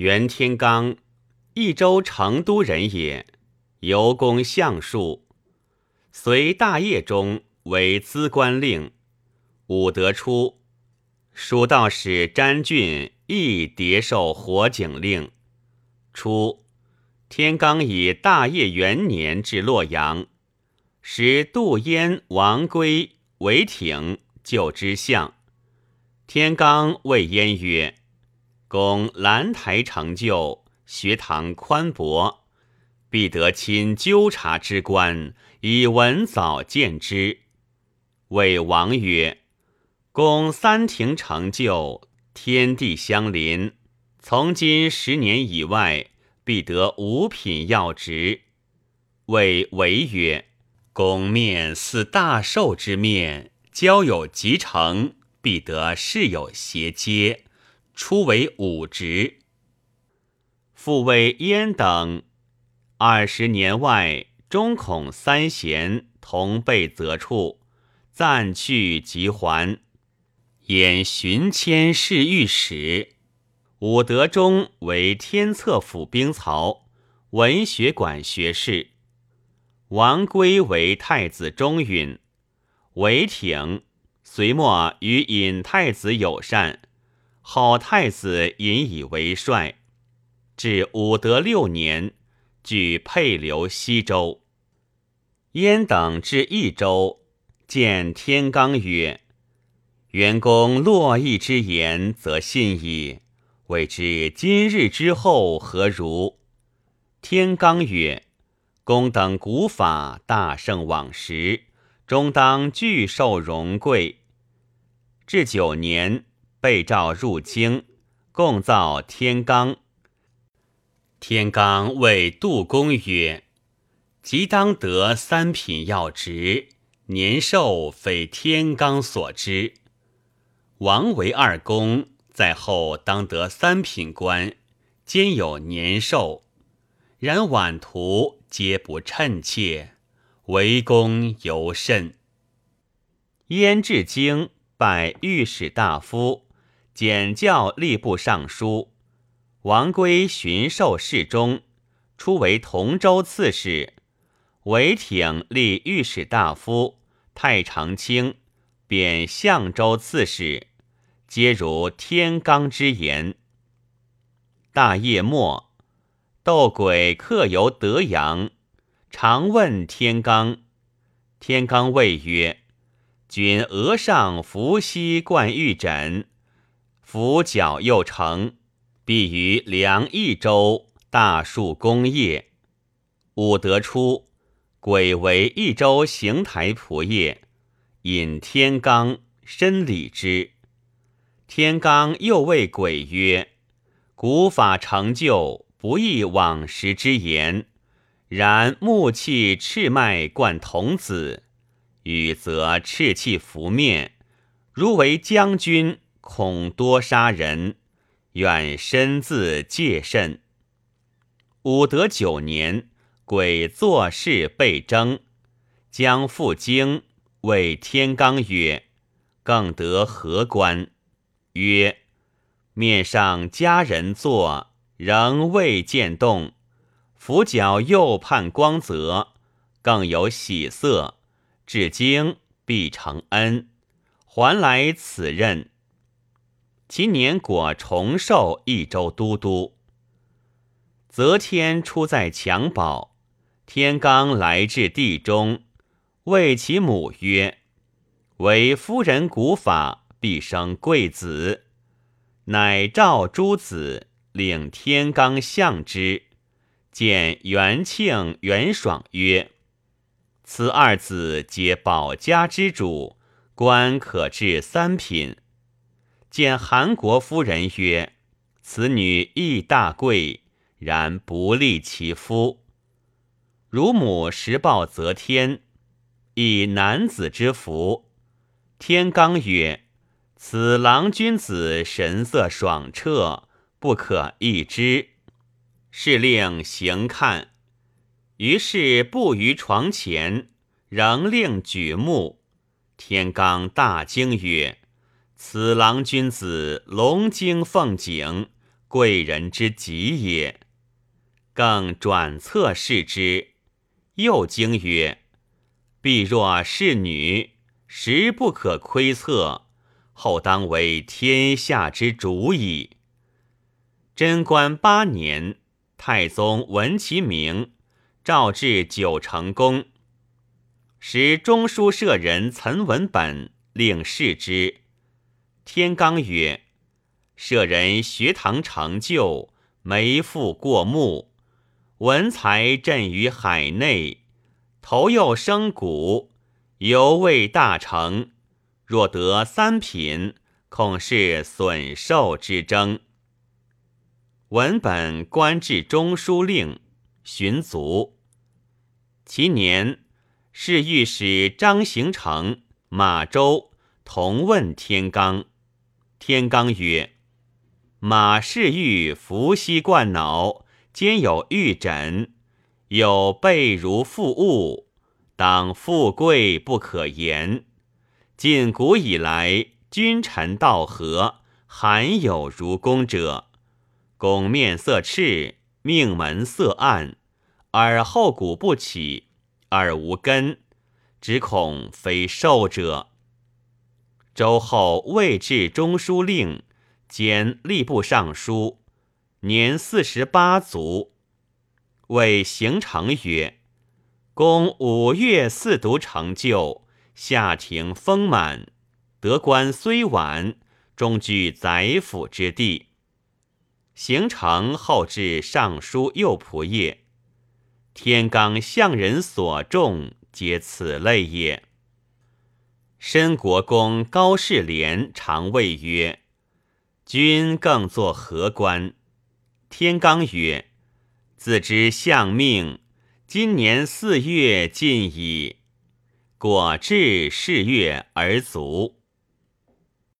袁天罡，益州成都人也，游公相术，随大业中为资官令。武德初，蜀道使詹俊亦迭受火警令。初，天罡以大业元年至洛阳，使杜淹、王圭、为挺就之相。天罡谓焉曰：“公兰台成就，学堂宽博，必得亲纠察之官，以文早见之。”谓王曰。公三庭成就，天地相邻。从今十年以外，必得五品要职。谓韦曰：公面似大寿之面，交友极成，必得事有协接，初为武职。复谓焉等二十年外，中恐三贤同被责处，暂去即还。演巡迁侍御史，武德中为天策府兵曹，文学馆学士。王圭为太子中允，韦挺隋末与尹太子友善，好太子引以为帅。至武德六年，举沛留西州。燕等至益州，见天罡曰。元公洛邑之言，则信矣。未知今日之后何如？天罡曰：“公等古法大胜往时，终当具受荣贵。”至九年，被诏入京，共造天罡。天罡谓杜公曰：“即当得三品要职，年寿非天罡所知。”王为二公，在后当得三品官，兼有年寿。然晚途皆不称切，为公尤甚。燕至京，拜御史大夫，简教吏部尚书。王圭巡狩侍中，初为同州刺史。韦挺立御史大夫，太常卿，贬相州刺史。皆如天罡之言。大业末，斗鬼客游德阳，常问天罡。天罡谓曰：“君额上伏羲冠玉枕，伏角又成，必于梁益州大树公业。”武德初，鬼为益州行台仆射，引天罡申礼之。天罡又谓鬼曰：“古法成就，不亦往时之言。然木器赤脉贯童子，雨则赤气拂面。如为将军，恐多杀人，愿身自戒慎。”武德九年，鬼作事被征，将赴京，谓天罡曰：“更得何官？”曰：面上佳人坐，仍未见动；俯角右盼光泽，更有喜色。至今必承恩，还来此任。其年果重授益州都督。则天出在襁褓，天罡来至地中，谓其母曰：“为夫人古法。”必生贵子，乃召诸子，领天罡相之。见元庆、元爽曰：“此二子皆保家之主，官可至三品。”见韩国夫人曰：“此女亦大贵，然不利其夫。”汝母实报则天，以男子之福。天罡曰。此郎君子神色爽彻，不可一之。是令行看。于是步于床前，仍令举目。天罡大惊曰：“此郎君子龙精凤颈，贵人之极也。更转侧视之，又惊曰：“必若是女，实不可窥测。后当为天下之主矣。”贞观八年，太宗闻其名，召至九成宫。时中书舍人岑文本令视之。天罡曰：“舍人学堂成就，眉腹过目，文才振于海内，头又生骨，犹未大成。若得三品，恐是损寿之争。”文本官至中书令，寻卒。其年。侍御史张行成、马周同问天罡，天罡曰：“马氏玉伏羲冠脑，兼有玉枕，有背如负物，当富贵不可言。近古以来，君臣道合，罕有如公者。公面色赤，命门色暗，而后骨不起。”而无根，只恐非寿者。周后未至中书令，兼吏部尚书，年四十八卒。谓行成曰：“公五月四读成就，下庭丰满，得官虽晚，终居宰辅之地。”行成后至尚书右仆射。天罡向人所重，皆此类也。申国公高士廉常谓曰：“君更作何官？”天罡曰：“自知相命，今年四月尽矣。果至是月而卒。”